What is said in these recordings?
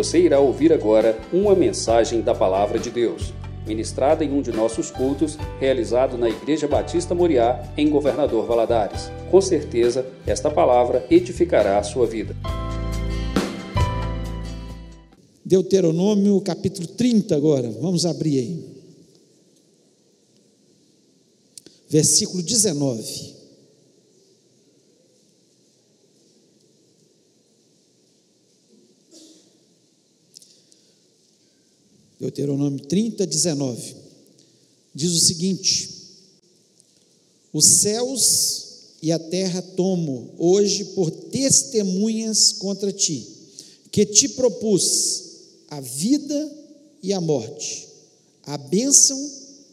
Você irá ouvir agora uma mensagem da Palavra de Deus, ministrada em um de nossos cultos, realizado na Igreja Batista Moriá, em Governador Valadares. Com certeza, esta palavra edificará a sua vida. Deuteronômio capítulo 30 agora, vamos abrir aí. Versículo 19. Deuteronômio 30, 19. Diz o seguinte: Os céus e a terra tomo hoje por testemunhas contra ti, que te propus a vida e a morte, a bênção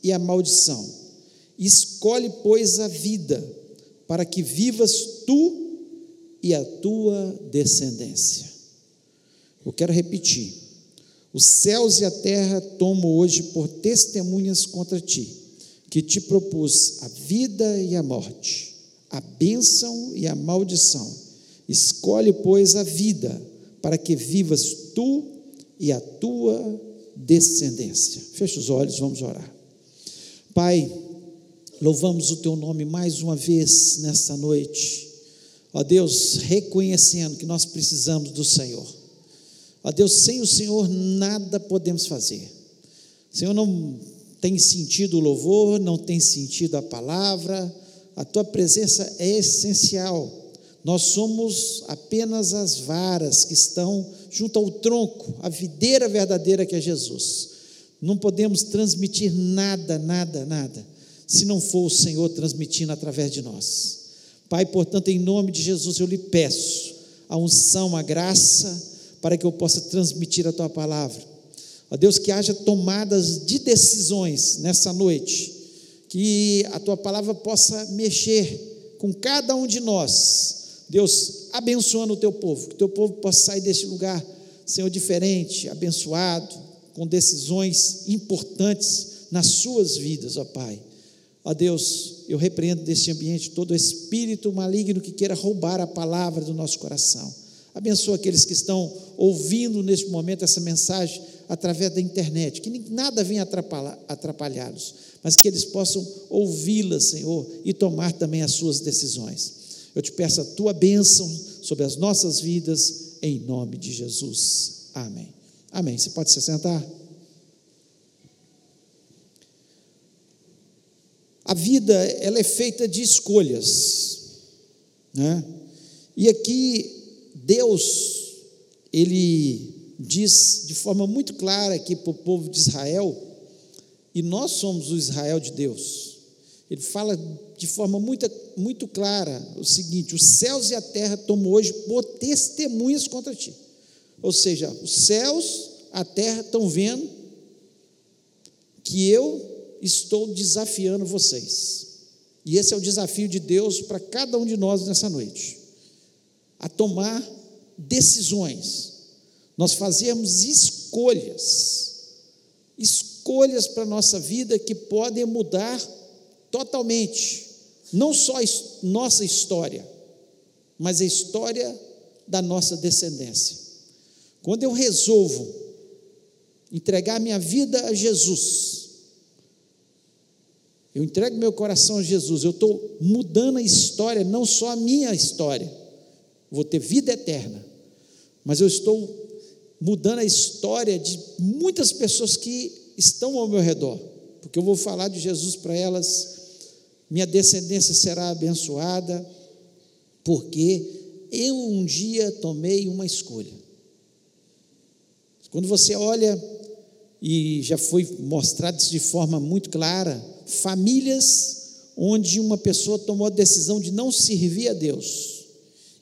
e a maldição. Escolhe, pois, a vida, para que vivas tu e a tua descendência. Eu quero repetir. Os céus e a terra tomo hoje por testemunhas contra ti, que te propus a vida e a morte, a bênção e a maldição. Escolhe, pois, a vida, para que vivas tu e a tua descendência. Fecha os olhos, vamos orar. Pai, louvamos o teu nome mais uma vez nesta noite. Ó Deus, reconhecendo que nós precisamos do Senhor. Ó Deus, sem o Senhor nada podemos fazer. Senhor, não tem sentido o louvor, não tem sentido a palavra, a tua presença é essencial. Nós somos apenas as varas que estão junto ao tronco, a videira verdadeira que é Jesus. Não podemos transmitir nada, nada, nada, se não for o Senhor transmitindo através de nós. Pai, portanto, em nome de Jesus eu lhe peço a unção, a graça, para que eu possa transmitir a tua palavra. Ó Deus, que haja tomadas de decisões nessa noite, que a tua palavra possa mexer com cada um de nós. Deus, abençoando o teu povo, que o teu povo possa sair deste lugar, Senhor, diferente, abençoado, com decisões importantes nas suas vidas, ó Pai. Ó Deus, eu repreendo deste ambiente todo espírito maligno que queira roubar a palavra do nosso coração. Abençoa aqueles que estão ouvindo neste momento essa mensagem através da internet, que nada venha atrapalhá-los, mas que eles possam ouvi-la, Senhor, e tomar também as suas decisões. Eu te peço a tua bênção sobre as nossas vidas, em nome de Jesus. Amém. Amém. Você pode se sentar? A vida, ela é feita de escolhas, né? E aqui Deus, ele diz de forma muito clara aqui para o povo de Israel, e nós somos o Israel de Deus. Ele fala de forma muito, muito clara o seguinte: os céus e a terra tomam hoje por testemunhas contra ti. Ou seja, os céus, a terra estão vendo que eu estou desafiando vocês. E esse é o desafio de Deus para cada um de nós nessa noite. A tomar decisões, nós fazemos escolhas, escolhas para a nossa vida que podem mudar totalmente, não só a nossa história, mas a história da nossa descendência. Quando eu resolvo entregar minha vida a Jesus, eu entrego meu coração a Jesus, eu estou mudando a história, não só a minha história, vou ter vida eterna, mas eu estou mudando a história de muitas pessoas que estão ao meu redor, porque eu vou falar de Jesus para elas, minha descendência será abençoada, porque eu um dia tomei uma escolha. Quando você olha, e já foi mostrado isso de forma muito clara, famílias onde uma pessoa tomou a decisão de não servir a Deus,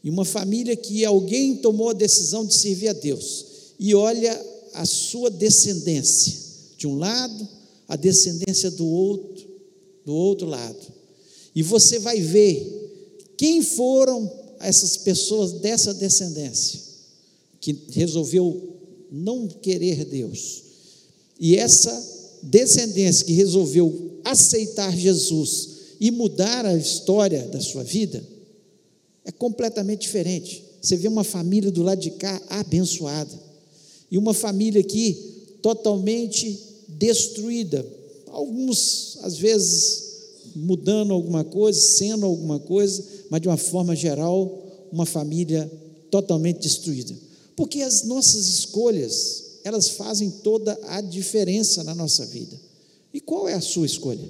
e uma família que alguém tomou a decisão de servir a Deus e olha a sua descendência de um lado, a descendência do outro, do outro lado. E você vai ver quem foram essas pessoas dessa descendência que resolveu não querer Deus. E essa descendência que resolveu aceitar Jesus e mudar a história da sua vida, é completamente diferente. Você vê uma família do lado de cá abençoada. e uma família aqui totalmente destruída. Alguns, às vezes, mudando alguma coisa, sendo alguma coisa, mas de uma forma geral, uma família totalmente destruída. Porque as nossas escolhas, elas fazem toda a diferença na nossa vida. E qual é a sua escolha?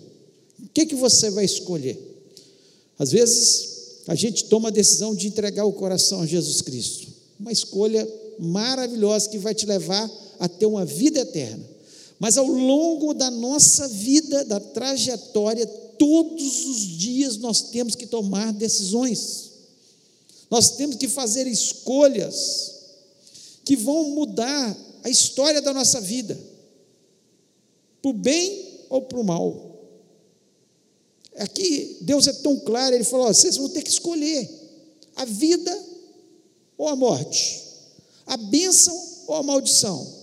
O que, que você vai escolher? Às vezes, a gente toma a decisão de entregar o coração a Jesus Cristo. Uma escolha maravilhosa que vai te levar a ter uma vida eterna. Mas ao longo da nossa vida, da trajetória, todos os dias nós temos que tomar decisões. Nós temos que fazer escolhas que vão mudar a história da nossa vida, para o bem ou para o mal. Aqui, Deus é tão claro, Ele falou: vocês vão ter que escolher a vida ou a morte, a bênção ou a maldição.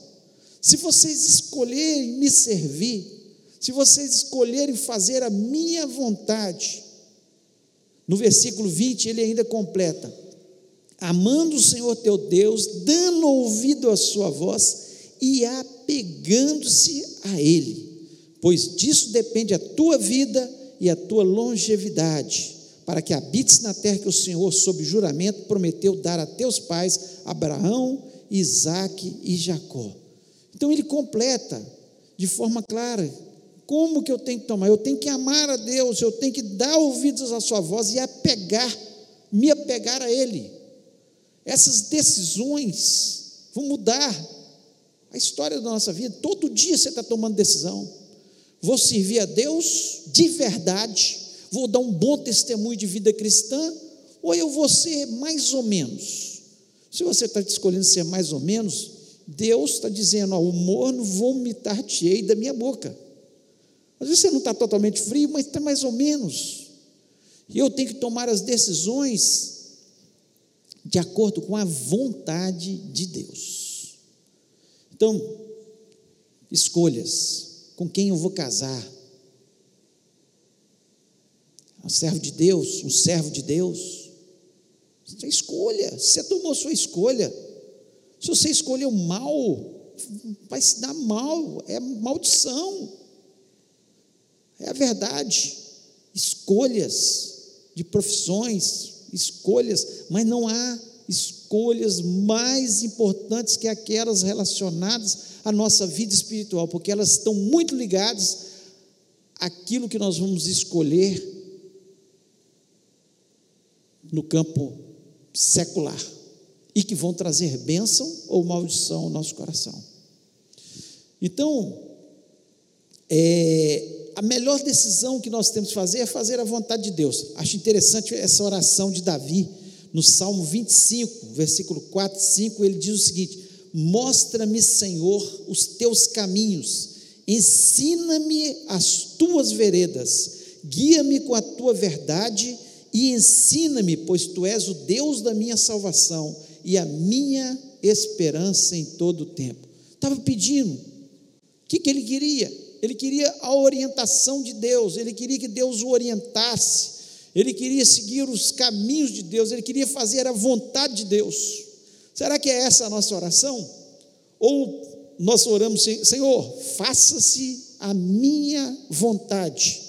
Se vocês escolherem me servir, se vocês escolherem fazer a minha vontade, no versículo 20 ele ainda completa: amando o Senhor teu Deus, dando ouvido à sua voz e apegando-se a Ele, pois disso depende a tua vida e a tua longevidade, para que habites na terra que o Senhor, sob juramento, prometeu dar a teus pais, Abraão, Isaque e Jacó. Então ele completa de forma clara como que eu tenho que tomar? Eu tenho que amar a Deus, eu tenho que dar ouvidos à sua voz e apegar, me apegar a Ele. Essas decisões vão mudar a história da nossa vida. Todo dia você está tomando decisão. Vou servir a Deus de verdade, vou dar um bom testemunho de vida cristã, ou eu vou ser mais ou menos? Se você está escolhendo ser mais ou menos, Deus está dizendo: ó, o morno vomitar-te-ei da minha boca. Às vezes você não está totalmente frio, mas está mais ou menos. E eu tenho que tomar as decisões de acordo com a vontade de Deus. Então, escolhas com quem eu vou casar. Um servo de Deus, um servo de Deus. Você escolha, você tomou sua escolha. Se você escolheu mal, vai se dar mal, é maldição. É a verdade. Escolhas de profissões, escolhas, mas não há escolhas mais importantes que aquelas relacionadas a nossa vida espiritual, porque elas estão muito ligadas àquilo que nós vamos escolher no campo secular e que vão trazer bênção ou maldição ao nosso coração. Então, é, a melhor decisão que nós temos que fazer é fazer a vontade de Deus. Acho interessante essa oração de Davi, no Salmo 25, versículo 4 e 5, ele diz o seguinte: Mostra-me, Senhor, os teus caminhos, ensina-me as tuas veredas, guia-me com a tua verdade e ensina-me, pois tu és o Deus da minha salvação e a minha esperança em todo o tempo. Estava pedindo, o que, que ele queria? Ele queria a orientação de Deus, ele queria que Deus o orientasse, ele queria seguir os caminhos de Deus, ele queria fazer a vontade de Deus. Será que é essa a nossa oração? Ou nós oramos, Senhor, faça-se a minha vontade.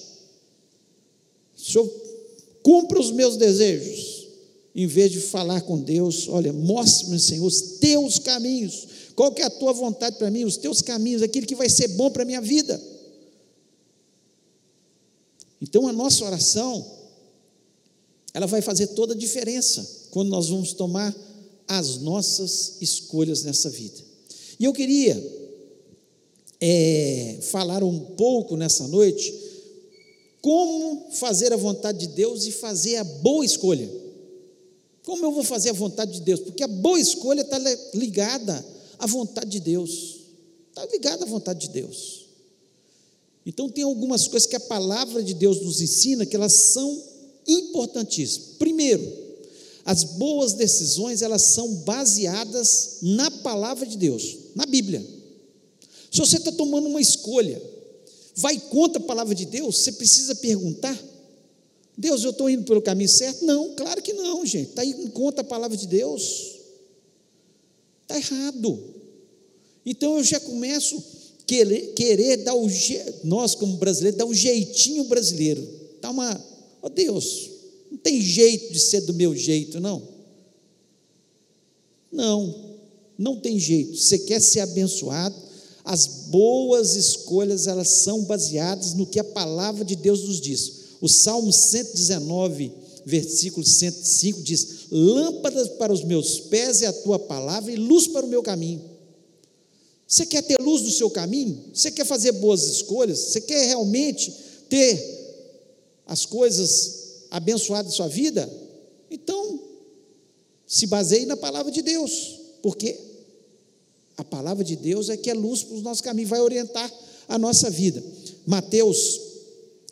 Senhor, cumpra os meus desejos. Em vez de falar com Deus, olha, mostre-me, Senhor, os teus caminhos. Qual que é a tua vontade para mim? Os teus caminhos, aquilo que vai ser bom para a minha vida. Então a nossa oração, ela vai fazer toda a diferença quando nós vamos tomar as nossas escolhas nessa vida. E eu queria é, falar um pouco nessa noite como fazer a vontade de Deus e fazer a boa escolha. Como eu vou fazer a vontade de Deus? Porque a boa escolha está ligada à vontade de Deus. Está ligada à vontade de Deus. Então tem algumas coisas que a palavra de Deus nos ensina que elas são importantíssimas. Primeiro, as boas decisões, elas são baseadas na palavra de Deus, na Bíblia. Se você está tomando uma escolha, vai contra a palavra de Deus, você precisa perguntar: Deus, eu estou indo pelo caminho certo? Não, claro que não, gente. Está indo contra a palavra de Deus. Está errado. Então eu já começo querer, querer dar o nós como brasileiros, dar o jeitinho brasileiro. Dá uma, ó oh Deus, tem jeito de ser do meu jeito, não. Não, não tem jeito. Você quer ser abençoado? As boas escolhas, elas são baseadas no que a palavra de Deus nos diz. O Salmo 119, versículo 105 diz: Lâmpadas para os meus pés é a tua palavra e luz para o meu caminho. Você quer ter luz no seu caminho? Você quer fazer boas escolhas? Você quer realmente ter as coisas abençoadas da sua vida? Então, se baseie na palavra de Deus, porque a palavra de Deus é que é luz para os nossos caminhos, vai orientar a nossa vida. Mateus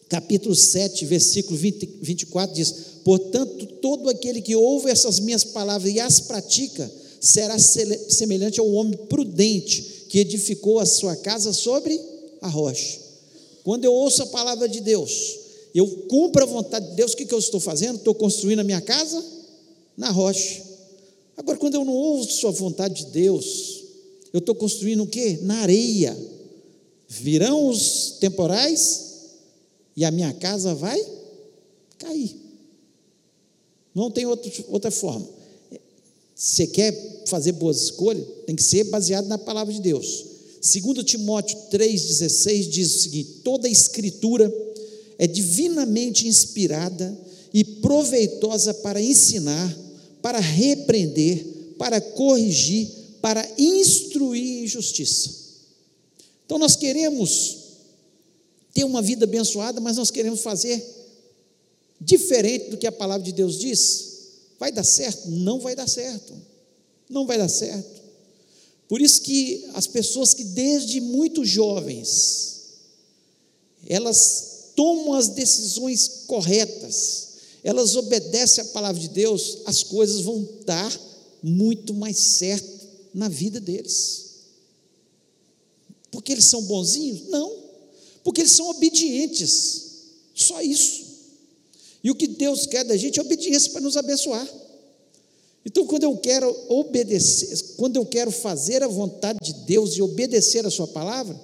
capítulo 7, versículo 20, 24 diz: Portanto, todo aquele que ouve essas minhas palavras e as pratica, será semelhante ao homem prudente que edificou a sua casa sobre a rocha. Quando eu ouço a palavra de Deus, eu cumpro a vontade de Deus, o que, que eu estou fazendo? Estou construindo a minha casa na rocha. Agora, quando eu não ouço a vontade de Deus, eu estou construindo o quê? Na areia. Virão os temporais e a minha casa vai cair. Não tem outro, outra forma. Você quer fazer boas escolhas? Tem que ser baseado na palavra de Deus. Segundo Timóteo 3,16 diz o seguinte: toda escritura é divinamente inspirada e proveitosa para ensinar, para repreender, para corrigir, para instruir em justiça. Então nós queremos ter uma vida abençoada, mas nós queremos fazer diferente do que a palavra de Deus diz. Vai dar certo? Não vai dar certo. Não vai dar certo. Por isso que as pessoas que desde muito jovens elas tomam as decisões corretas, elas obedecem à palavra de Deus, as coisas vão dar muito mais certo na vida deles. Porque eles são bonzinhos? Não. Porque eles são obedientes. Só isso. E o que Deus quer da gente é obediência para nos abençoar. Então, quando eu quero obedecer, quando eu quero fazer a vontade de Deus e obedecer a Sua palavra,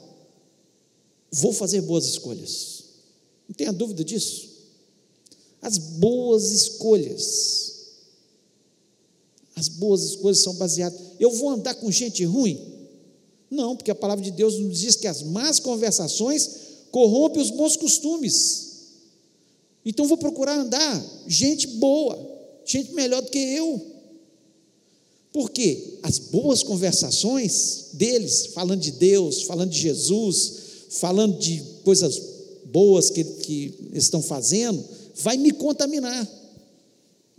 vou fazer boas escolhas. Não tenha dúvida disso. As boas escolhas as boas escolhas são baseadas. Eu vou andar com gente ruim? Não, porque a palavra de Deus nos diz que as más conversações corrompem os bons costumes. Então vou procurar andar gente boa, gente melhor do que eu. Porque as boas conversações deles, falando de Deus, falando de Jesus, falando de coisas boas que, que estão fazendo, vai me contaminar.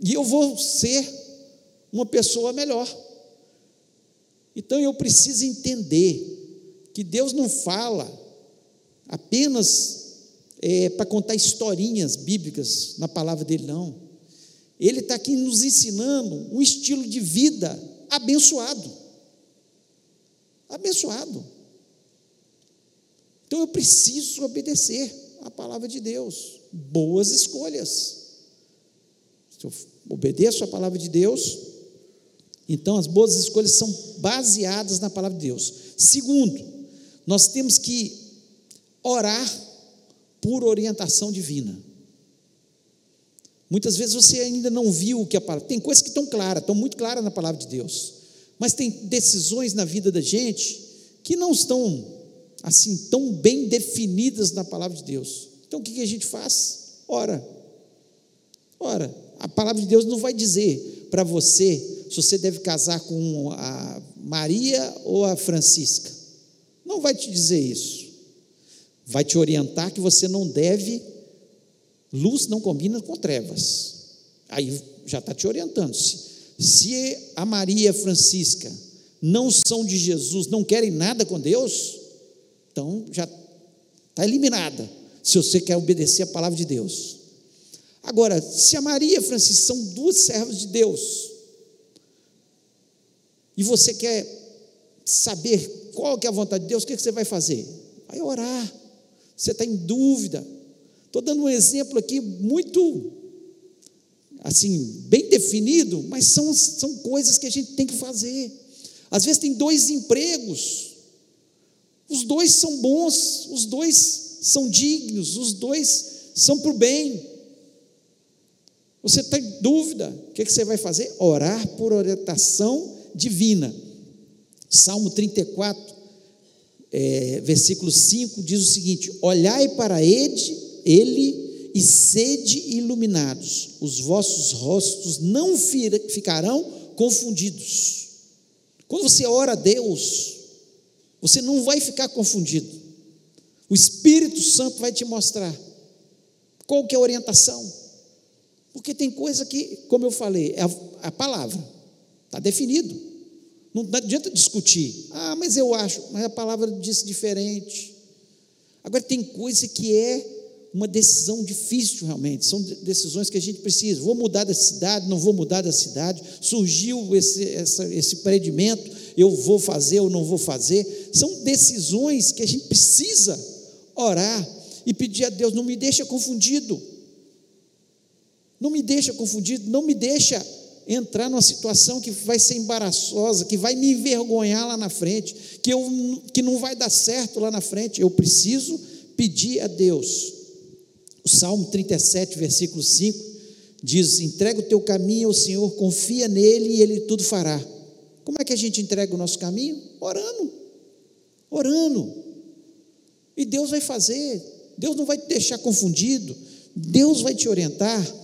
E eu vou ser uma pessoa melhor. Então eu preciso entender que Deus não fala apenas é, para contar historinhas bíblicas na palavra dele, não. Ele está aqui nos ensinando um estilo de vida abençoado. Abençoado. Então eu preciso obedecer a palavra de Deus. Boas escolhas. Se eu obedeço a palavra de Deus, então, as boas escolhas são baseadas na palavra de Deus. Segundo, nós temos que orar por orientação divina. Muitas vezes você ainda não viu o que a palavra. Tem coisas que estão claras, estão muito claras na palavra de Deus. Mas tem decisões na vida da gente que não estão assim tão bem definidas na palavra de Deus. Então o que a gente faz? Ora. Ora, a palavra de Deus não vai dizer para você se você deve casar com a Maria ou a Francisca. Não vai te dizer isso. Vai te orientar que você não deve, luz não combina com trevas. Aí já está te orientando. Se, se a Maria e Francisca não são de Jesus, não querem nada com Deus, então já está eliminada. Se você quer obedecer a palavra de Deus. Agora, se a Maria e a Francisca são duas servas de Deus, e você quer saber qual que é a vontade de Deus, o que, você vai fazer? Vai orar. Você está em dúvida. Estou dando um exemplo aqui muito, assim, bem definido, mas são, são coisas que a gente tem que fazer. Às vezes tem dois empregos Os dois são bons, os dois são dignos, os dois são para o bem. Você está em dúvida, o que, que você vai fazer? Orar por orientação divina. Salmo 34, é, versículo 5 diz o seguinte: Olhai para ele, ele e sede iluminados, os vossos rostos não ficarão confundidos. Quando você ora a Deus, você não vai ficar confundido. O Espírito Santo vai te mostrar qual que é a orientação. Porque tem coisa que, como eu falei, é a, palavra, está definido. Não adianta discutir. Ah, mas eu acho, mas a palavra disse diferente. Agora, tem coisa que é uma decisão difícil realmente, são decisões que a gente precisa. Vou mudar da cidade, não vou mudar da cidade. Surgiu esse, essa, esse predimento, eu vou fazer ou não vou fazer. São decisões que a gente precisa orar e pedir a Deus: não me deixa confundido, não me deixa confundido, não me deixa entrar numa situação que vai ser embaraçosa, que vai me envergonhar lá na frente, que, eu, que não vai dar certo lá na frente. Eu preciso pedir a Deus. O Salmo 37, versículo 5 diz: entrega o teu caminho ao Senhor, confia nele e ele tudo fará. Como é que a gente entrega o nosso caminho? Orando, orando. E Deus vai fazer, Deus não vai te deixar confundido, Deus vai te orientar.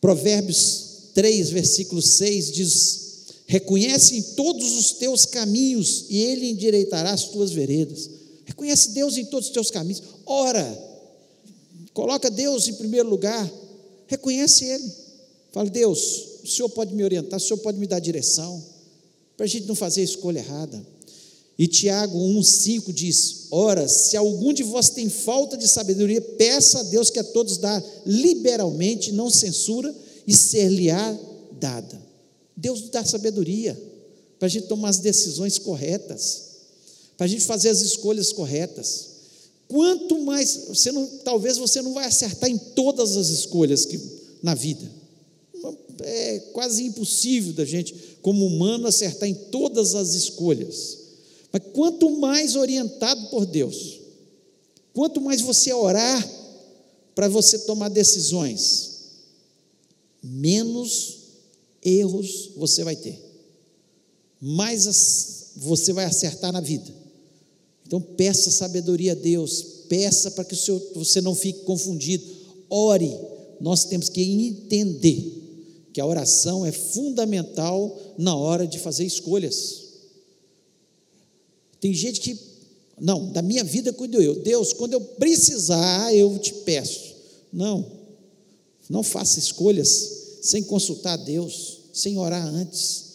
Provérbios 3, versículo 6 diz: Reconhece em todos os teus caminhos e Ele endireitará as tuas veredas. Reconhece Deus em todos os teus caminhos. Ora, coloca Deus em primeiro lugar. Reconhece Ele. Fala, Deus, o Senhor pode me orientar, o Senhor pode me dar direção, para a gente não fazer a escolha errada. E Tiago 1,5 diz: Ora, se algum de vós tem falta de sabedoria, peça a Deus que a todos dá liberalmente, não censura e ser-lhe-á dada. Deus dá sabedoria para a gente tomar as decisões corretas, para a gente fazer as escolhas corretas. Quanto mais, você não, talvez você não vai acertar em todas as escolhas que, na vida. É quase impossível da gente, como humano, acertar em todas as escolhas. Mas quanto mais orientado por Deus, quanto mais você orar para você tomar decisões, menos erros você vai ter, mais você vai acertar na vida. Então, peça sabedoria a Deus, peça para que você não fique confundido, ore. Nós temos que entender que a oração é fundamental na hora de fazer escolhas. Tem gente que, não, da minha vida cuido eu. Deus, quando eu precisar, eu te peço. Não, não faça escolhas sem consultar a Deus, sem orar antes.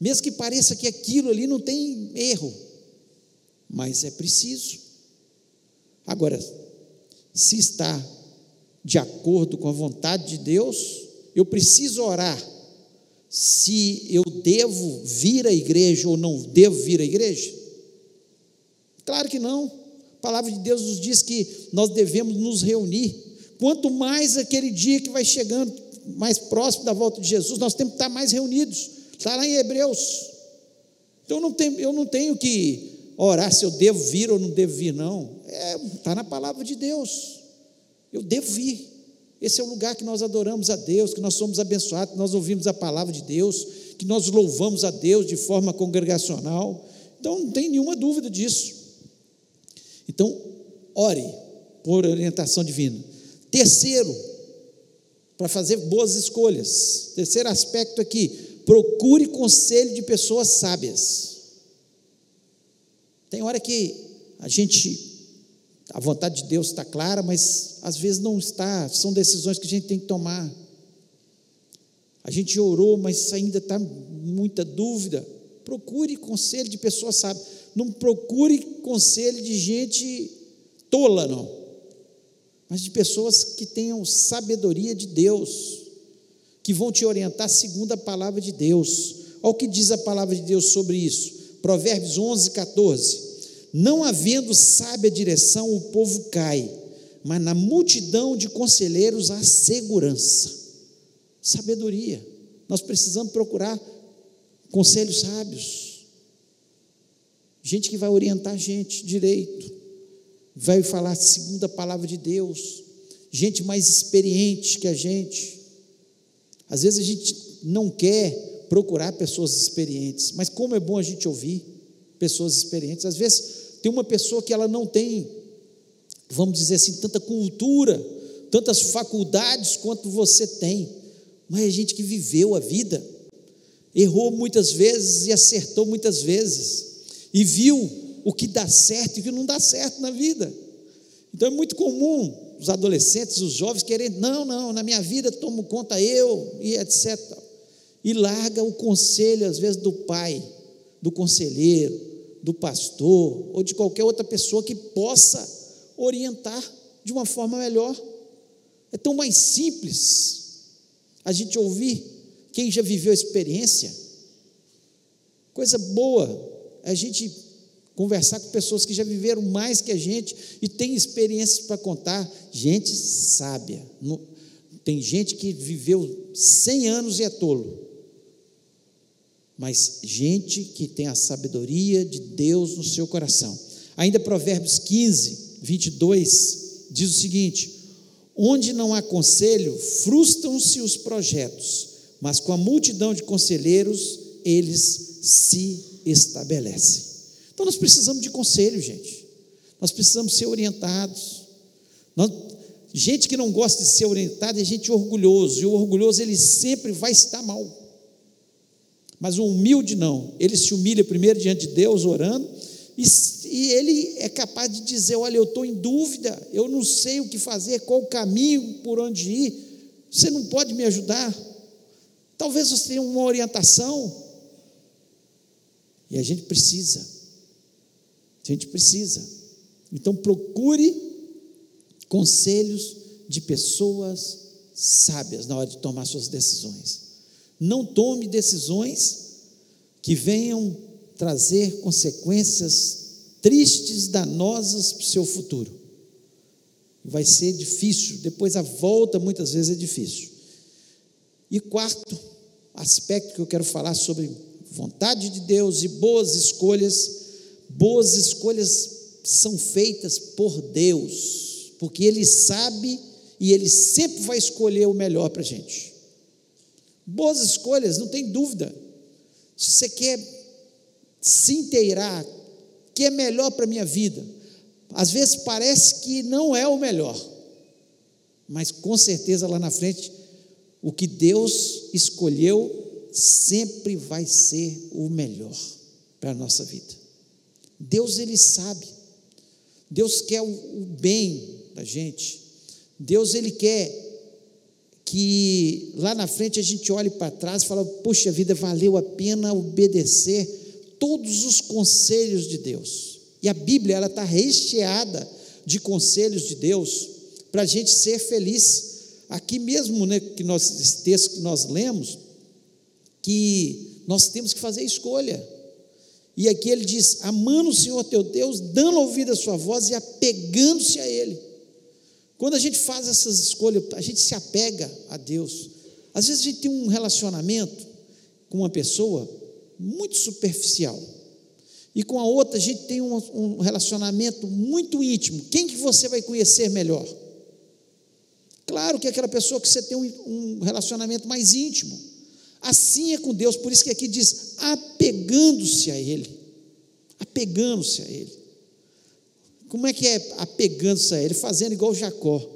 Mesmo que pareça que aquilo ali não tem erro, mas é preciso. Agora, se está de acordo com a vontade de Deus, eu preciso orar se eu devo vir à igreja ou não devo vir à igreja? Claro que não. A palavra de Deus nos diz que nós devemos nos reunir. Quanto mais aquele dia que vai chegando, mais próximo da volta de Jesus, nós temos que estar mais reunidos. Está lá em Hebreus. Então eu não tenho, eu não tenho que orar se eu devo vir ou não devo vir, não. É, está na palavra de Deus. Eu devo vir. Esse é o lugar que nós adoramos a Deus, que nós somos abençoados, que nós ouvimos a palavra de Deus, que nós louvamos a Deus de forma congregacional. Então não tem nenhuma dúvida disso. Então, ore por orientação divina. Terceiro, para fazer boas escolhas. Terceiro aspecto aqui, procure conselho de pessoas sábias. Tem hora que a gente, a vontade de Deus está clara, mas às vezes não está, são decisões que a gente tem que tomar. A gente orou, mas ainda está muita dúvida. Procure conselho de pessoas sábias. Não procure conselho de gente tola, não. Mas de pessoas que tenham sabedoria de Deus, que vão te orientar segundo a palavra de Deus. Olha o que diz a palavra de Deus sobre isso. Provérbios 11, 14. Não havendo sábia direção, o povo cai, mas na multidão de conselheiros há segurança. Sabedoria. Nós precisamos procurar conselhos sábios. gente que vai orientar a gente direito, vai falar segundo a palavra de Deus, gente mais experiente que a gente. Às vezes a gente não quer procurar pessoas experientes, mas como é bom a gente ouvir pessoas experientes. Às vezes tem uma pessoa que ela não tem, vamos dizer assim, tanta cultura, tantas faculdades quanto você tem, mas é gente que viveu a vida, errou muitas vezes e acertou muitas vezes, e viu o que dá certo e o que não dá certo na vida. Então é muito comum os adolescentes, os jovens querendo, não, não, na minha vida tomo conta eu e etc. E larga o conselho, às vezes, do pai, do conselheiro, do pastor ou de qualquer outra pessoa que possa orientar de uma forma melhor. É tão mais simples a gente ouvir quem já viveu a experiência. Coisa boa é a gente conversar com pessoas que já viveram mais que a gente e tem experiências para contar, gente sábia. Tem gente que viveu 100 anos e é tolo. Mas gente que tem a sabedoria de Deus no seu coração. Ainda Provérbios 15, 22 diz o seguinte: Onde não há conselho, frustram-se os projetos, mas com a multidão de conselheiros eles se estabelecem. Então nós precisamos de conselho, gente. Nós precisamos ser orientados. Nós, gente que não gosta de ser orientado é gente orgulhoso, e o orgulhoso ele sempre vai estar mal. Mas o humilde não, ele se humilha primeiro diante de Deus, orando, e, e ele é capaz de dizer: Olha, eu estou em dúvida, eu não sei o que fazer, qual o caminho por onde ir, você não pode me ajudar? Talvez você tenha uma orientação, e a gente precisa a gente precisa. Então procure conselhos de pessoas sábias na hora de tomar suas decisões. Não tome decisões que venham trazer consequências tristes, danosas para o seu futuro. Vai ser difícil, depois a volta muitas vezes é difícil. E quarto aspecto que eu quero falar sobre vontade de Deus e boas escolhas Boas escolhas são feitas por Deus, porque Ele sabe e Ele sempre vai escolher o melhor para a gente. Boas escolhas, não tem dúvida. Se você quer se inteirar, que é melhor para a minha vida, às vezes parece que não é o melhor, mas com certeza lá na frente, o que Deus escolheu sempre vai ser o melhor para a nossa vida. Deus ele sabe. Deus quer o, bem da gente. Deus ele quer que lá na frente a gente olhe para trás e fale: "Poxa vida, valeu a pena obedecer todos os conselhos de Deus". E a Bíblia ela está recheada de conselhos de Deus para a gente ser feliz. Aqui mesmo, né, que nós, esse texto que nós lemos, que nós temos que fazer escolha. E aqui ele diz: amando o Senhor teu Deus, dando ouvido à sua voz e apegando-se a Ele. Quando a gente faz essas escolhas, a gente se apega a Deus. Às vezes a gente tem um relacionamento com uma pessoa muito superficial. E com a outra a gente tem um, um relacionamento muito íntimo. Quem que você vai conhecer melhor? Claro que é aquela pessoa que você tem um, um relacionamento mais íntimo. Assim é com Deus, por isso que aqui diz: apegando-se a Ele. Apegando-se a Ele. Como é que é a Ele? Fazendo igual Jacó.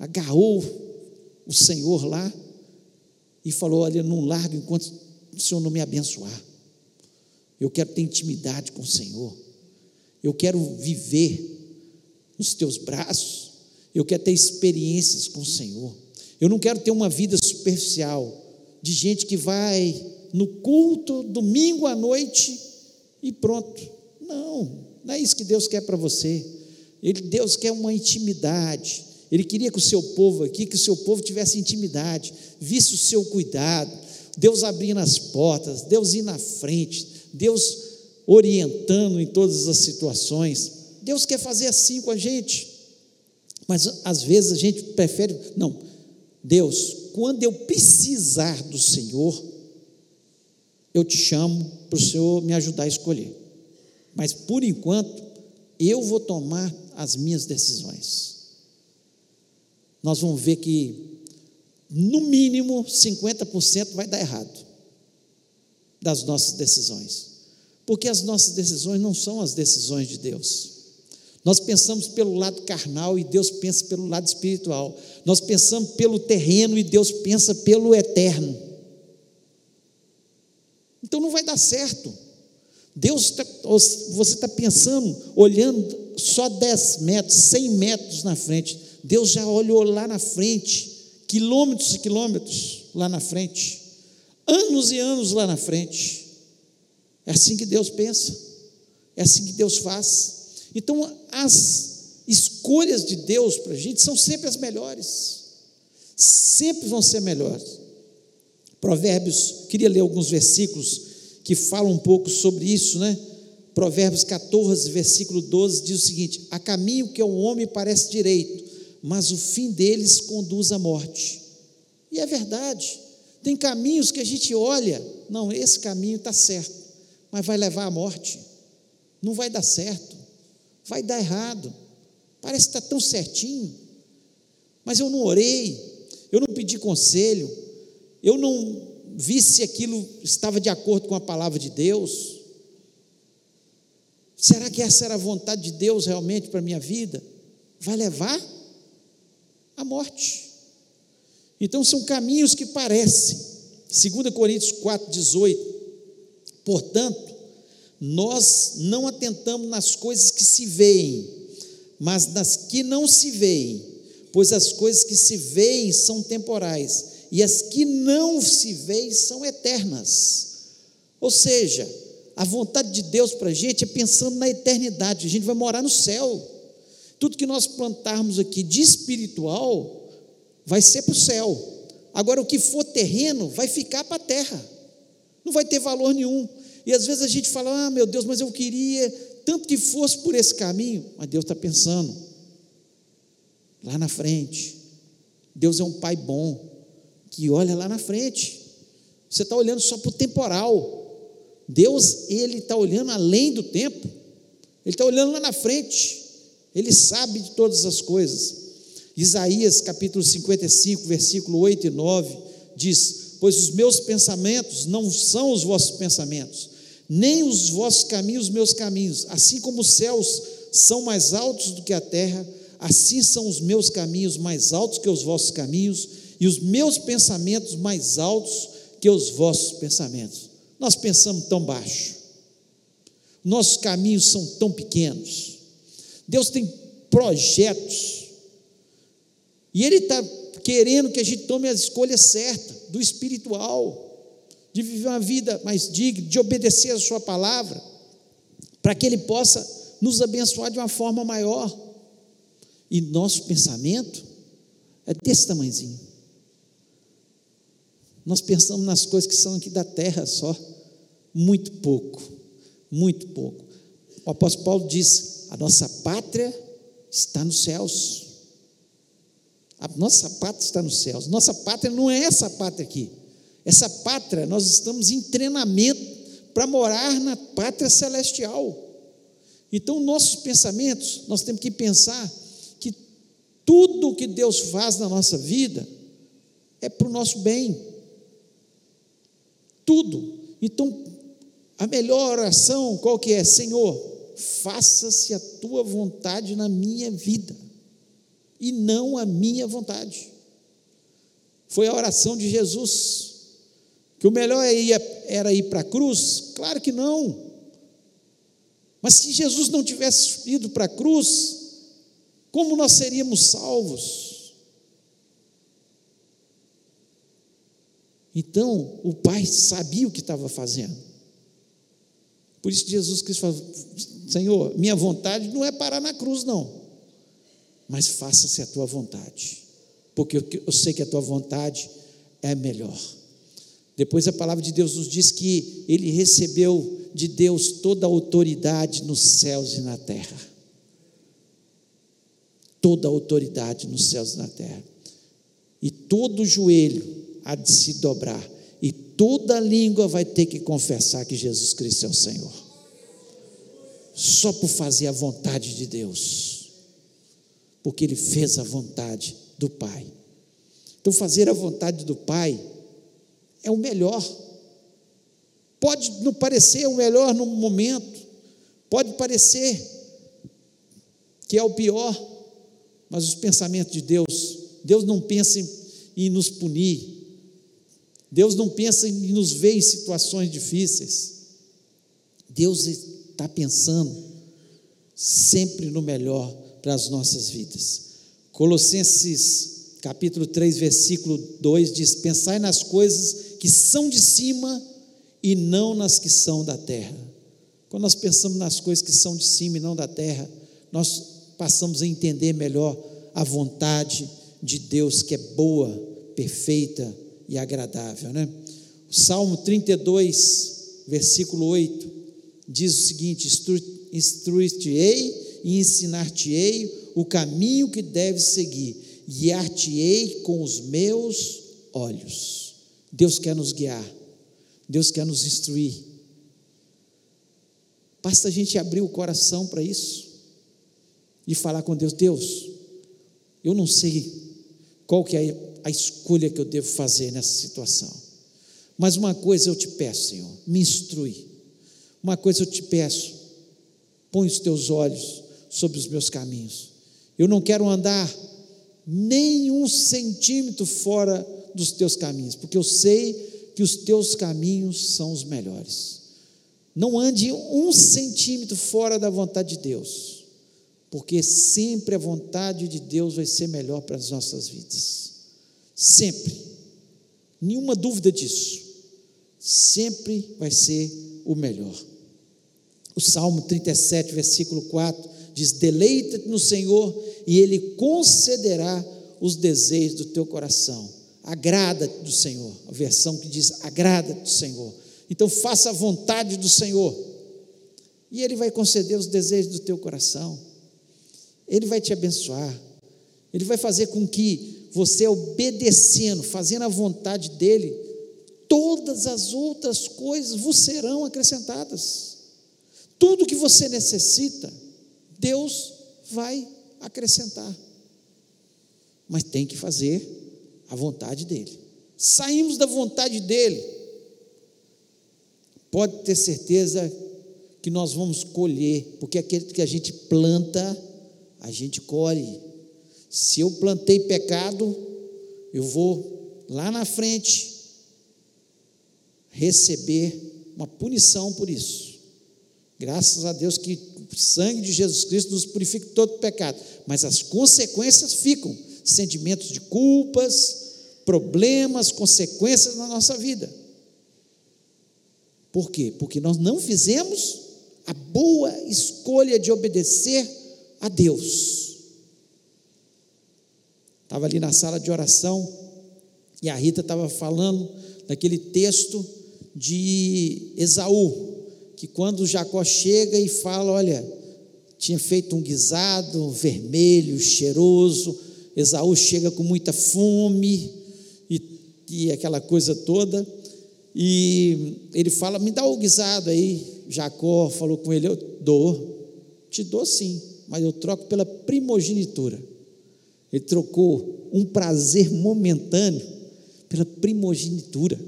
Agarrou o Senhor lá e falou: Olha, não largo enquanto o Senhor não me abençoar. Eu quero ter intimidade com o Senhor. Eu quero viver nos teus braços. Eu quero ter experiências com o Senhor. Eu não quero ter uma vida superficial de gente que vai no culto domingo à noite e pronto. Não, não é isso que Deus quer para você. Ele, Deus quer uma intimidade. Ele queria que o seu povo aqui, que o seu povo tivesse intimidade, visse o seu cuidado, Deus abrindo as portas, Deus indo na frente, Deus orientando em todas as situações. Deus quer fazer assim com a gente, mas às vezes a gente prefere, não, Deus, quando eu precisar do Senhor, eu te chamo para o Senhor me ajudar a escolher. Mas por enquanto, eu vou tomar as minhas decisões. Nós vamos ver que, no mínimo, 50% vai dar errado das nossas decisões. Porque as nossas decisões não são as decisões de Deus. Nós pensamos pelo lado carnal e Deus pensa pelo lado espiritual. Nós pensamos pelo terreno e Deus pensa pelo eterno. Então não vai dar certo. Deus, tá, você está pensando, olhando só 10 metros, 100 metros na frente. Deus já olhou lá na frente, quilômetros e quilômetros lá na frente, anos e anos lá na frente. É assim que Deus pensa, é assim que Deus faz. Então, as escolhas de Deus para a gente são sempre as melhores, sempre vão ser melhores. Provérbios, queria ler alguns versículos que falam um pouco sobre isso, né? Provérbios 14, versículo 12 diz o seguinte: Há caminho que ao homem parece direito, mas o fim deles conduz à morte. E é verdade. Tem caminhos que a gente olha, não, esse caminho está certo, mas vai levar à morte. Não vai dar certo, vai dar errado. Parece que está tão certinho, mas eu não orei, eu não pedi conselho, eu não vi se aquilo estava de acordo com a palavra de Deus. Será que essa era a vontade de Deus realmente para a minha vida? Vai levar à morte. Então são caminhos que parecem. 2 Coríntios 4, 18. Portanto, nós não atentamos nas coisas que se veem, mas nas que não se veem, pois as coisas que se veem são temporais e as que não se veem são eternas. Ou seja, a vontade de Deus para a gente é pensando na eternidade, a gente vai morar no céu. Tudo que nós plantarmos aqui de espiritual vai ser para o céu. Agora, o que for terreno vai ficar para a terra, não vai ter valor nenhum. E às vezes a gente fala: ah, meu Deus, mas eu queria tanto que fosse por esse caminho. Mas Deus está pensando lá na frente. Deus é um pai bom que olha lá na frente. Você está olhando só para o temporal. Deus, Ele está olhando além do tempo. Ele está olhando lá na frente. Ele sabe de todas as coisas. Isaías capítulo 55, versículo 8 e 9 diz: Pois os meus pensamentos não são os vossos pensamentos, nem os vossos caminhos, meus caminhos. Assim como os céus são mais altos do que a terra, assim são os meus caminhos mais altos que os vossos caminhos, e os meus pensamentos mais altos que os vossos pensamentos. Nós pensamos tão baixo, nossos caminhos são tão pequenos. Deus tem projetos, e Ele está querendo que a gente tome a escolha certa, do espiritual, de viver uma vida mais digna, de obedecer a Sua palavra, para que Ele possa nos abençoar de uma forma maior. E nosso pensamento é desse tamanhozinho. Nós pensamos nas coisas que são aqui da terra só, muito pouco, muito pouco. O apóstolo Paulo diz: a nossa pátria está nos céus. A nossa pátria está nos céus. Nossa pátria não é essa pátria aqui. Essa pátria, nós estamos em treinamento para morar na pátria celestial. Então, nossos pensamentos, nós temos que pensar que tudo que Deus faz na nossa vida é para o nosso bem tudo. Então, a melhor oração qual que é? Senhor, faça-se a tua vontade na minha vida e não a minha vontade. Foi a oração de Jesus. Que o melhor era ir para a cruz? Claro que não. Mas se Jesus não tivesse ido para a cruz, como nós seríamos salvos? Então, o pai sabia o que estava fazendo. Por isso Jesus Cristo falou: Senhor, minha vontade não é parar na cruz, não. Mas faça-se a tua vontade. Porque eu sei que a tua vontade é melhor. Depois a palavra de Deus nos diz que ele recebeu de Deus toda a autoridade nos céus e na terra. Toda a autoridade nos céus e na terra. E todo joelho há de se dobrar, e toda língua vai ter que confessar que Jesus Cristo é o Senhor. só por fazer a vontade de Deus, porque ele fez a vontade do Pai. Então, fazer a vontade do Pai é o melhor. Pode não parecer o melhor no momento, pode parecer que é o pior, mas os pensamentos de Deus, Deus não pensa em, em nos punir, Deus não pensa em nos ver em situações difíceis, Deus está pensando sempre no melhor para as nossas vidas. Colossenses capítulo 3, versículo 2 diz: Pensai nas coisas que são de cima e não nas que são da terra. Quando nós pensamos nas coisas que são de cima e não da terra, nós passamos a entender melhor a vontade de Deus que é boa, perfeita e agradável, né? O Salmo 32, versículo 8 diz o seguinte: Instruir-te-ei e ensinar-te-ei o caminho que deves seguir, guiar-te-ei com os meus olhos. Deus quer nos guiar, Deus quer nos instruir. Basta a gente abrir o coração para isso e falar com Deus: Deus, eu não sei qual que é a escolha que eu devo fazer nessa situação, mas uma coisa eu te peço, Senhor, me instrui uma coisa eu te peço: põe os teus olhos sobre os meus caminhos. Eu não quero andar nem um centímetro fora dos teus caminhos, porque eu sei que os teus caminhos são os melhores. Não ande um centímetro fora da vontade de Deus, porque sempre a vontade de Deus vai ser melhor para as nossas vidas. Sempre. Nenhuma dúvida disso. Sempre vai ser o melhor. O Salmo 37, versículo 4 diz: Deleita-te no Senhor e Ele concederá os desejos do teu coração. Agrada-te do Senhor. A versão que diz: Agrada-te do Senhor. Então faça a vontade do Senhor. E Ele vai conceder os desejos do teu coração. Ele vai te abençoar. Ele vai fazer com que você, obedecendo, fazendo a vontade dEle, todas as outras coisas vos serão acrescentadas. Tudo que você necessita, Deus vai acrescentar. Mas tem que fazer a vontade dEle. Saímos da vontade dEle. Pode ter certeza que nós vamos colher, porque aquele que a gente planta, a gente colhe. Se eu plantei pecado, eu vou lá na frente receber uma punição por isso. Graças a Deus que o sangue de Jesus Cristo nos purifica de todo pecado, mas as consequências ficam, sentimentos de culpas, problemas, consequências na nossa vida. Por quê? Porque nós não fizemos a boa escolha de obedecer a Deus. Estava ali na sala de oração e a Rita estava falando daquele texto de Esaú, que quando Jacó chega e fala, olha, tinha feito um guisado vermelho, cheiroso, Esaú chega com muita fome e, e aquela coisa toda, e ele fala, me dá o guisado aí, Jacó falou com ele, eu dou, te dou sim, mas eu troco pela primogenitura. Ele trocou um prazer momentâneo pela primogenitura,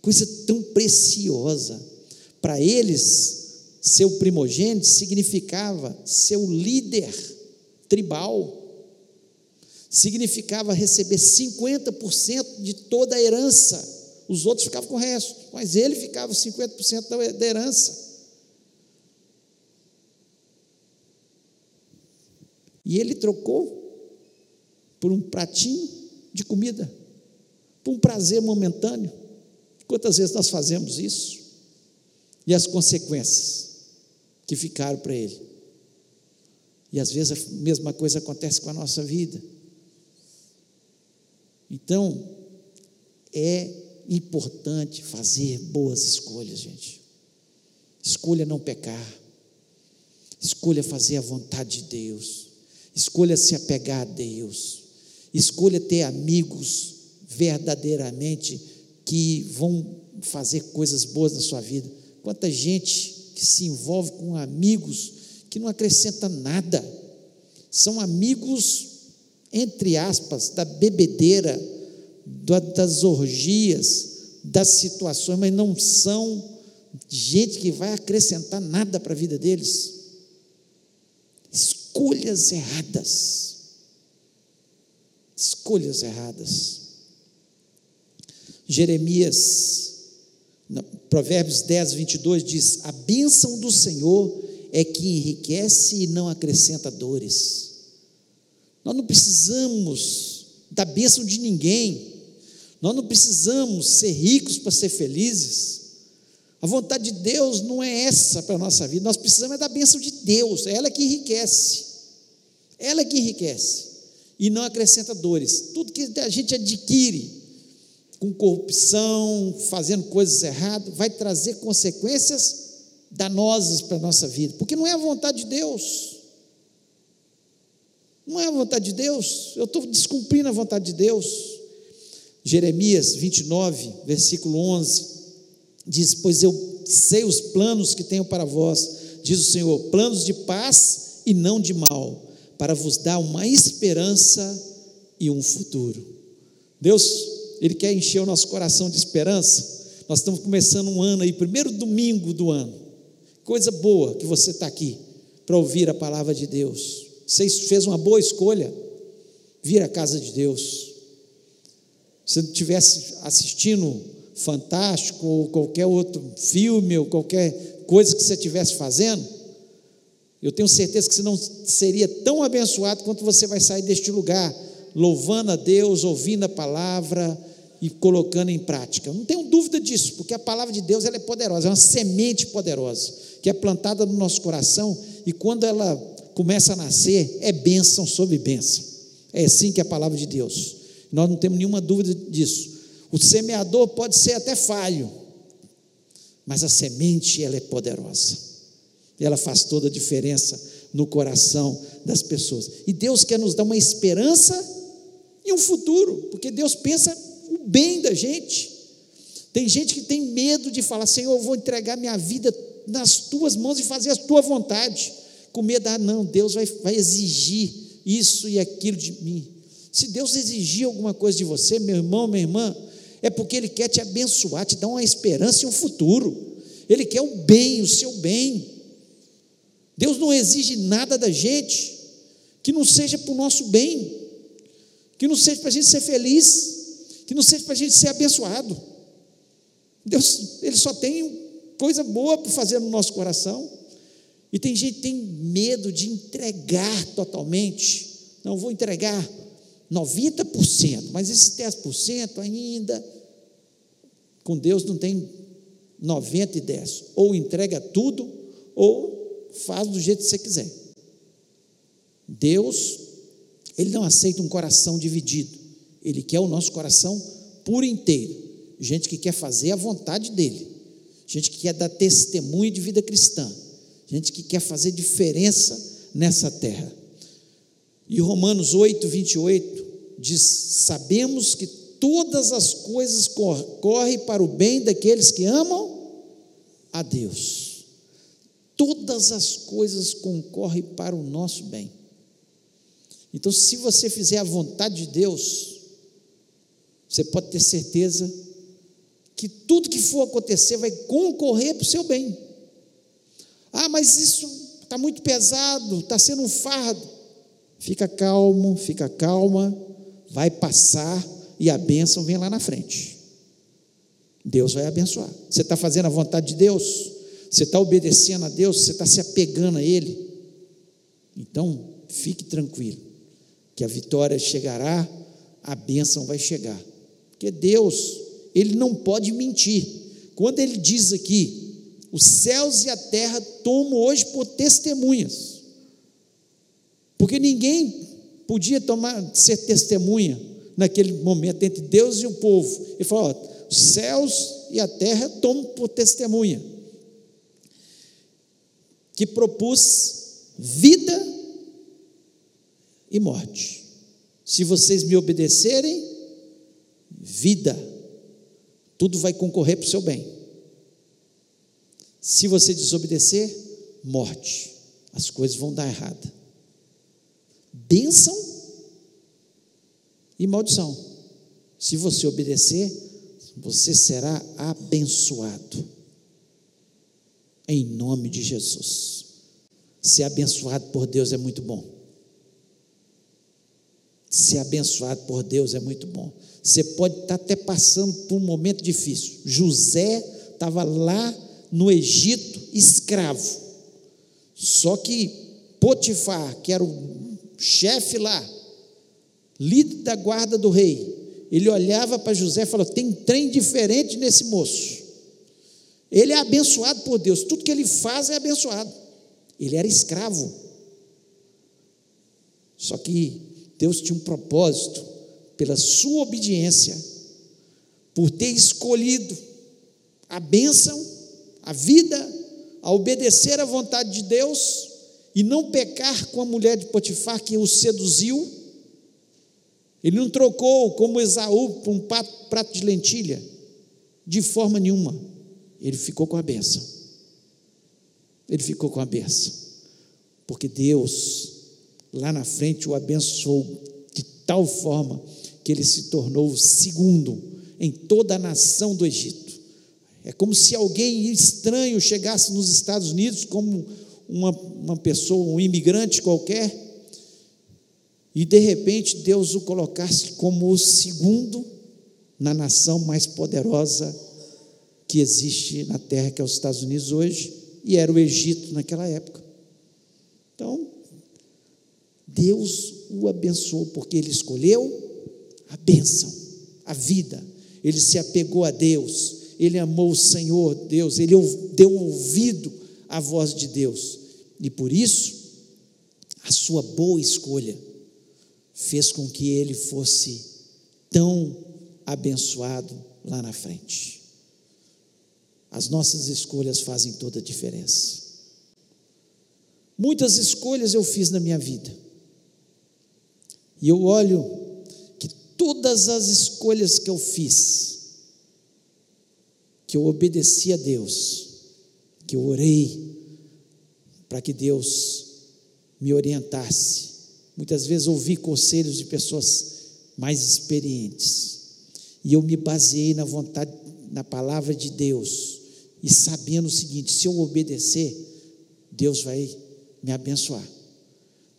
coisa tão preciosa. Para eles, seu primogênito significava ser o líder tribal, significava receber 50% de toda a herança. Os outros ficavam com o resto, mas ele ficava 50% da herança. E ele trocou por um pratinho de comida, por um prazer momentâneo. Quantas vezes nós fazemos isso? e as consequências que ficaram para ele. E às vezes a mesma coisa acontece com a nossa vida. Então, é importante fazer boas escolhas, gente. Escolha não pecar. Escolha fazer a vontade de Deus. Escolha se apegar a Deus. Escolha ter amigos verdadeiramente que vão fazer coisas boas na sua vida. Quanta gente que se envolve com amigos que não acrescenta nada. São amigos, entre aspas, da bebedeira, das orgias, das situações, mas não são gente que vai acrescentar nada para a vida deles. Escolhas erradas. Escolhas erradas. Jeremias, Provérbios 10, 22 diz: A bênção do Senhor é que enriquece e não acrescenta dores. Nós não precisamos da bênção de ninguém, nós não precisamos ser ricos para ser felizes. A vontade de Deus não é essa para a nossa vida, nós precisamos é da bênção de Deus, é ela que enriquece, ela que enriquece e não acrescenta dores. Tudo que a gente adquire com corrupção, fazendo coisas erradas, vai trazer consequências danosas para a nossa vida, porque não é a vontade de Deus. Não é a vontade de Deus, eu estou descumprindo a vontade de Deus. Jeremias 29, versículo 11, diz: Pois eu sei os planos que tenho para vós, diz o Senhor, planos de paz e não de mal, para vos dar uma esperança e um futuro. Deus, Ele quer encher o nosso coração de esperança. Nós estamos começando um ano aí, primeiro domingo do ano. Coisa boa que você está aqui para ouvir a palavra de Deus. Você fez uma boa escolha, vir à casa de Deus se estivesse assistindo Fantástico ou qualquer outro filme ou qualquer coisa que você estivesse fazendo, eu tenho certeza que você não seria tão abençoado quanto você vai sair deste lugar, louvando a Deus, ouvindo a palavra e colocando em prática. Não tenho dúvida disso, porque a palavra de Deus ela é poderosa, é uma semente poderosa, que é plantada no nosso coração e quando ela começa a nascer, é bênção sobre bênção. É assim que é a palavra de Deus. Nós não temos nenhuma dúvida disso. O semeador pode ser até falho, mas a semente ela é poderosa. E ela faz toda a diferença no coração das pessoas. E Deus quer nos dar uma esperança e um futuro, porque Deus pensa o bem da gente. Tem gente que tem medo de falar, Senhor, eu vou entregar minha vida nas tuas mãos e fazer a tua vontade. Com medo, ah, não, Deus vai, vai exigir isso e aquilo de mim. Se Deus exigir alguma coisa de você, meu irmão, minha irmã, é porque Ele quer te abençoar, te dar uma esperança e um futuro. Ele quer o bem, o seu bem. Deus não exige nada da gente que não seja para o nosso bem, que não seja para a gente ser feliz, que não seja para a gente ser abençoado. Deus, Ele só tem coisa boa para fazer no nosso coração. E tem gente que tem medo de entregar totalmente. Não vou entregar 90%, mas esse 10% ainda, com Deus não tem 90 e 10. Ou entrega tudo, ou faz do jeito que você quiser. Deus, Ele não aceita um coração dividido, Ele quer o nosso coração por inteiro. Gente que quer fazer a vontade dEle, gente que quer dar testemunho de vida cristã, gente que quer fazer diferença nessa terra. E Romanos 8, 28 diz: Sabemos que todas as coisas correm para o bem daqueles que amam a Deus. Todas as coisas concorrem para o nosso bem. Então, se você fizer a vontade de Deus, você pode ter certeza que tudo que for acontecer vai concorrer para o seu bem. Ah, mas isso está muito pesado, está sendo um fardo. Fica calmo, fica calma, vai passar e a bênção vem lá na frente. Deus vai abençoar. Você está fazendo a vontade de Deus? Você está obedecendo a Deus? Você está se apegando a Ele? Então, fique tranquilo, que a vitória chegará, a bênção vai chegar. Porque Deus, Ele não pode mentir. Quando Ele diz aqui, os céus e a terra tomam hoje por testemunhas. Porque ninguém podia tomar, ser testemunha naquele momento entre Deus e o povo. Ele falou: ó, os céus e a terra tomam por testemunha. Que propus vida e morte. Se vocês me obedecerem, vida, tudo vai concorrer para o seu bem. Se você desobedecer, morte. As coisas vão dar errado. Bênção e maldição. Se você obedecer, você será abençoado. Em nome de Jesus. Ser abençoado por Deus é muito bom. Ser abençoado por Deus é muito bom. Você pode estar até passando por um momento difícil. José estava lá no Egito, escravo. Só que Potifar, que era o chefe lá, líder da guarda do rei, ele olhava para José e falou: tem trem diferente nesse moço. Ele é abençoado por Deus, tudo que ele faz é abençoado. Ele era escravo. Só que Deus tinha um propósito, pela sua obediência, por ter escolhido a bênção, a vida, a obedecer à vontade de Deus e não pecar com a mulher de Potifar que o seduziu. Ele não trocou como Esaú por um prato de lentilha, de forma nenhuma. Ele ficou com a bênção. Ele ficou com a bênção. Porque Deus lá na frente o abençoou de tal forma que ele se tornou o segundo em toda a nação do Egito. É como se alguém estranho chegasse nos Estados Unidos, como uma, uma pessoa, um imigrante qualquer, e de repente Deus o colocasse como o segundo na nação mais poderosa que existe na terra, que é os Estados Unidos hoje, e era o Egito naquela época. Então, Deus o abençoou, porque ele escolheu a bênção, a vida. Ele se apegou a Deus, ele amou o Senhor Deus, ele deu ouvido à voz de Deus. E por isso, a sua boa escolha fez com que ele fosse tão abençoado lá na frente. As nossas escolhas fazem toda a diferença. Muitas escolhas eu fiz na minha vida. E eu olho que todas as escolhas que eu fiz, que eu obedeci a Deus, que eu orei para que Deus me orientasse. Muitas vezes ouvi conselhos de pessoas mais experientes. E eu me baseei na vontade, na palavra de Deus, e sabendo o seguinte: se eu obedecer, Deus vai me abençoar.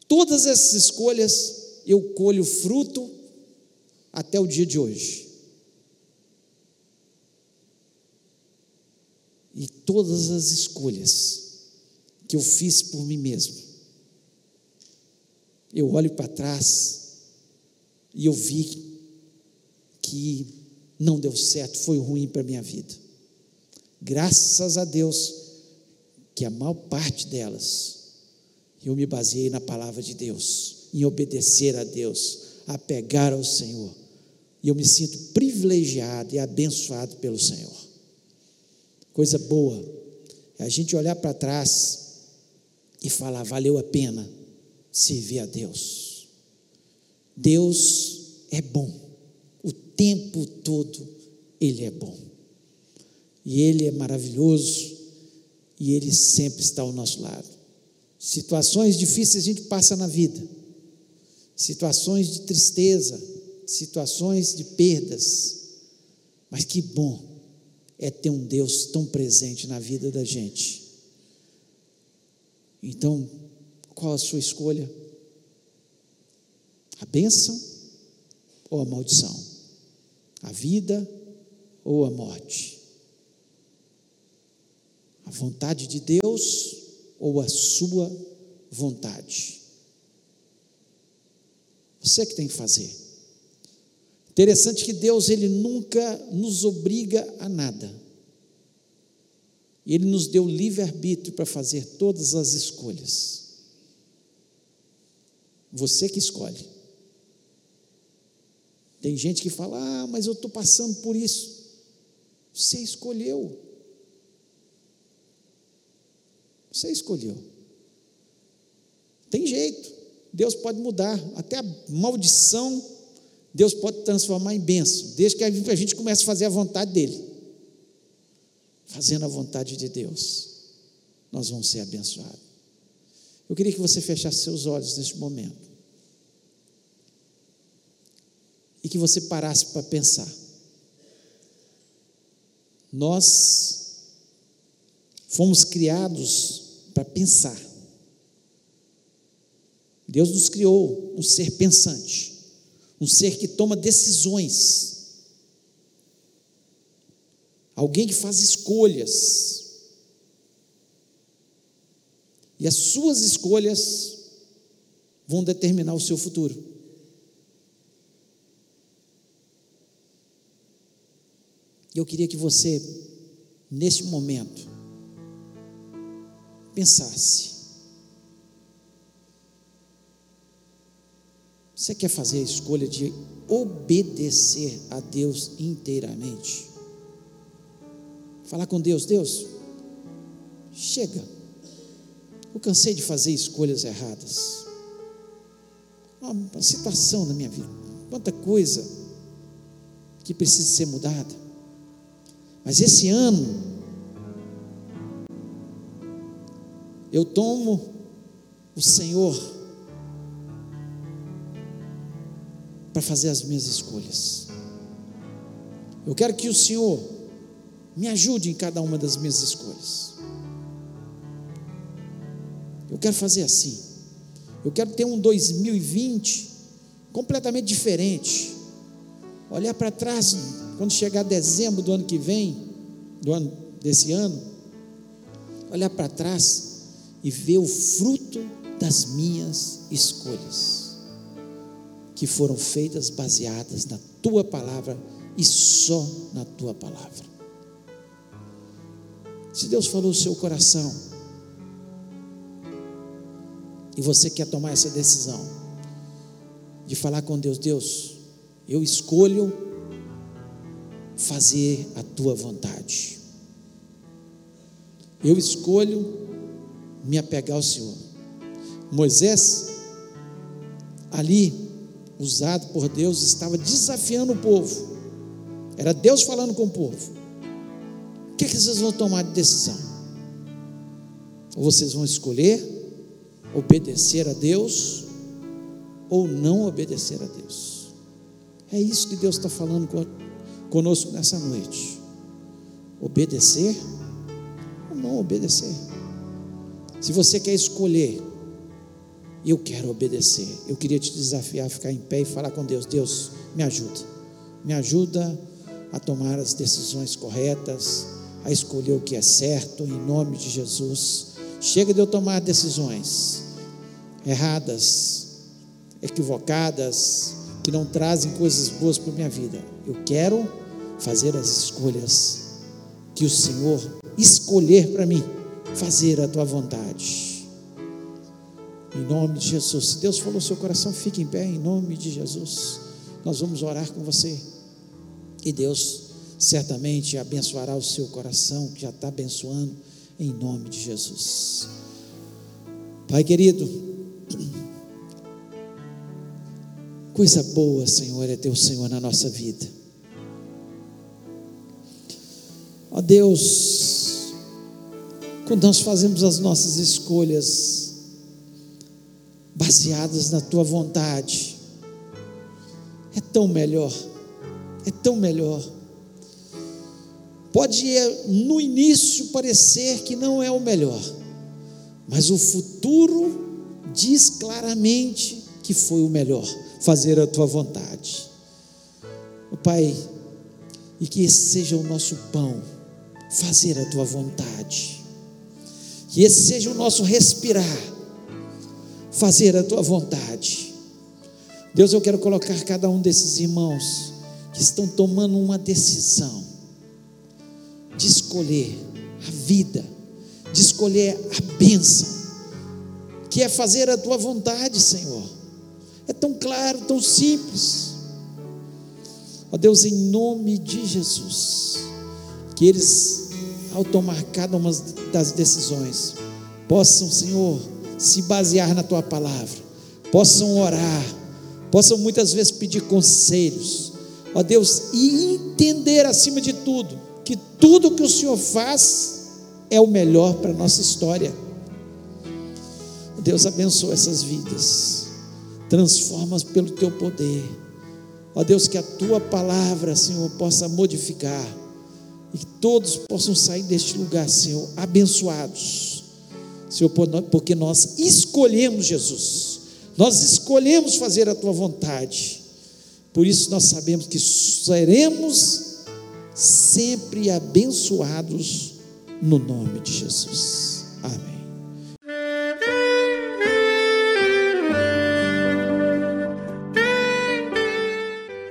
Todas essas escolhas eu colho fruto até o dia de hoje. E todas as escolhas que eu fiz por mim mesmo, eu olho para trás e eu vi que não deu certo, foi ruim para a minha vida. Graças a Deus que a maior parte delas eu me baseei na palavra de Deus em obedecer a Deus, a pegar ao Senhor. E eu me sinto privilegiado e abençoado pelo Senhor. Coisa boa é a gente olhar para trás e falar: valeu a pena servir a Deus. Deus é bom, o tempo todo Ele é bom, e Ele é maravilhoso, e Ele sempre está ao nosso lado. Situações difíceis a gente passa na vida situações de tristeza, situações de perdas. Mas que bom é ter um Deus tão presente na vida da gente. Então, qual a sua escolha? A bênção ou a maldição? A vida ou a morte? A vontade de Deus ou a sua vontade? Você que tem que fazer. Interessante que Deus ele nunca nos obriga a nada. Ele nos deu livre arbítrio para fazer todas as escolhas. Você que escolhe. Tem gente que fala: "Ah, mas eu estou passando por isso". Você escolheu. Você escolheu. Tem jeito. Deus pode mudar, até a maldição, Deus pode transformar em bênção, desde que a gente comece a fazer a vontade dele, fazendo a vontade de Deus. nós vamos ser abençoados. Eu queria que você fechasse seus olhos neste momento. E que você parasse para pensar. Nós fomos criados para pensar. Deus nos criou um ser pensante, um ser que toma decisões, alguém que faz escolhas. E as suas escolhas vão determinar o seu futuro. E eu queria que você, neste momento, pensasse: você quer fazer a escolha de obedecer a Deus inteiramente? Falar com Deus, Deus, chega, eu cansei de fazer escolhas erradas. Uma situação na minha vida, quanta coisa que precisa ser mudada. Mas esse ano, eu tomo o Senhor para fazer as minhas escolhas. Eu quero que o Senhor me ajude em cada uma das minhas escolhas. Eu quero fazer assim. Eu quero ter um 2020 completamente diferente. Olhar para trás quando chegar dezembro do ano que vem, do ano desse ano, olhar para trás e ver o fruto das minhas escolhas, que foram feitas baseadas na tua palavra e só na tua palavra. Se Deus falou o seu coração, e você quer tomar essa decisão de falar com Deus, Deus, eu escolho fazer a tua vontade. Eu escolho me apegar ao Senhor. Moisés, ali, usado por Deus, estava desafiando o povo. Era Deus falando com o povo. O que, é que vocês vão tomar de decisão? Ou vocês vão escolher obedecer a Deus, ou não obedecer a Deus. É isso que Deus está falando conosco nessa noite. Obedecer ou não obedecer. Se você quer escolher, eu quero obedecer. Eu queria te desafiar a ficar em pé e falar com Deus: Deus, me ajuda. Me ajuda a tomar as decisões corretas, a escolher o que é certo, em nome de Jesus. Chega de eu tomar decisões erradas, equivocadas, que não trazem coisas boas para a minha vida. Eu quero fazer as escolhas que o Senhor escolher para mim, fazer a tua vontade. Em nome de Jesus. Se Deus falou seu coração, fique em pé em nome de Jesus. Nós vamos orar com você. E Deus certamente abençoará o seu coração, que já está abençoando, em nome de Jesus. Pai querido, coisa boa, Senhor, é ter o Senhor na nossa vida. Ó Deus, quando nós fazemos as nossas escolhas baseadas na tua vontade, é tão melhor, é tão melhor. Pode no início parecer que não é o melhor, mas o futuro diz claramente que foi o melhor, fazer a tua vontade. Pai, e que esse seja o nosso pão fazer a tua vontade. Que esse seja o nosso respirar, fazer a tua vontade. Deus, eu quero colocar cada um desses irmãos que estão tomando uma decisão de escolher a vida, de escolher a bênção, que é fazer a tua vontade, Senhor. É tão claro, tão simples. Ó Deus, em nome de Jesus, que eles ao tomar cada uma das decisões, possam, Senhor, se basear na tua palavra, possam orar, possam muitas vezes pedir conselhos, ó Deus, e entender acima de tudo que tudo que o Senhor faz é o melhor para a nossa história. Deus abençoa essas vidas, transforma pelo teu poder. Ó Deus, que a tua palavra, Senhor, possa modificar e que todos possam sair deste lugar, Senhor, abençoados, Senhor, porque nós escolhemos Jesus, nós escolhemos fazer a tua vontade, por isso nós sabemos que seremos sempre abençoados no nome de Jesus. Amém.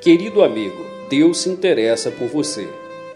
Querido amigo, Deus se interessa por você.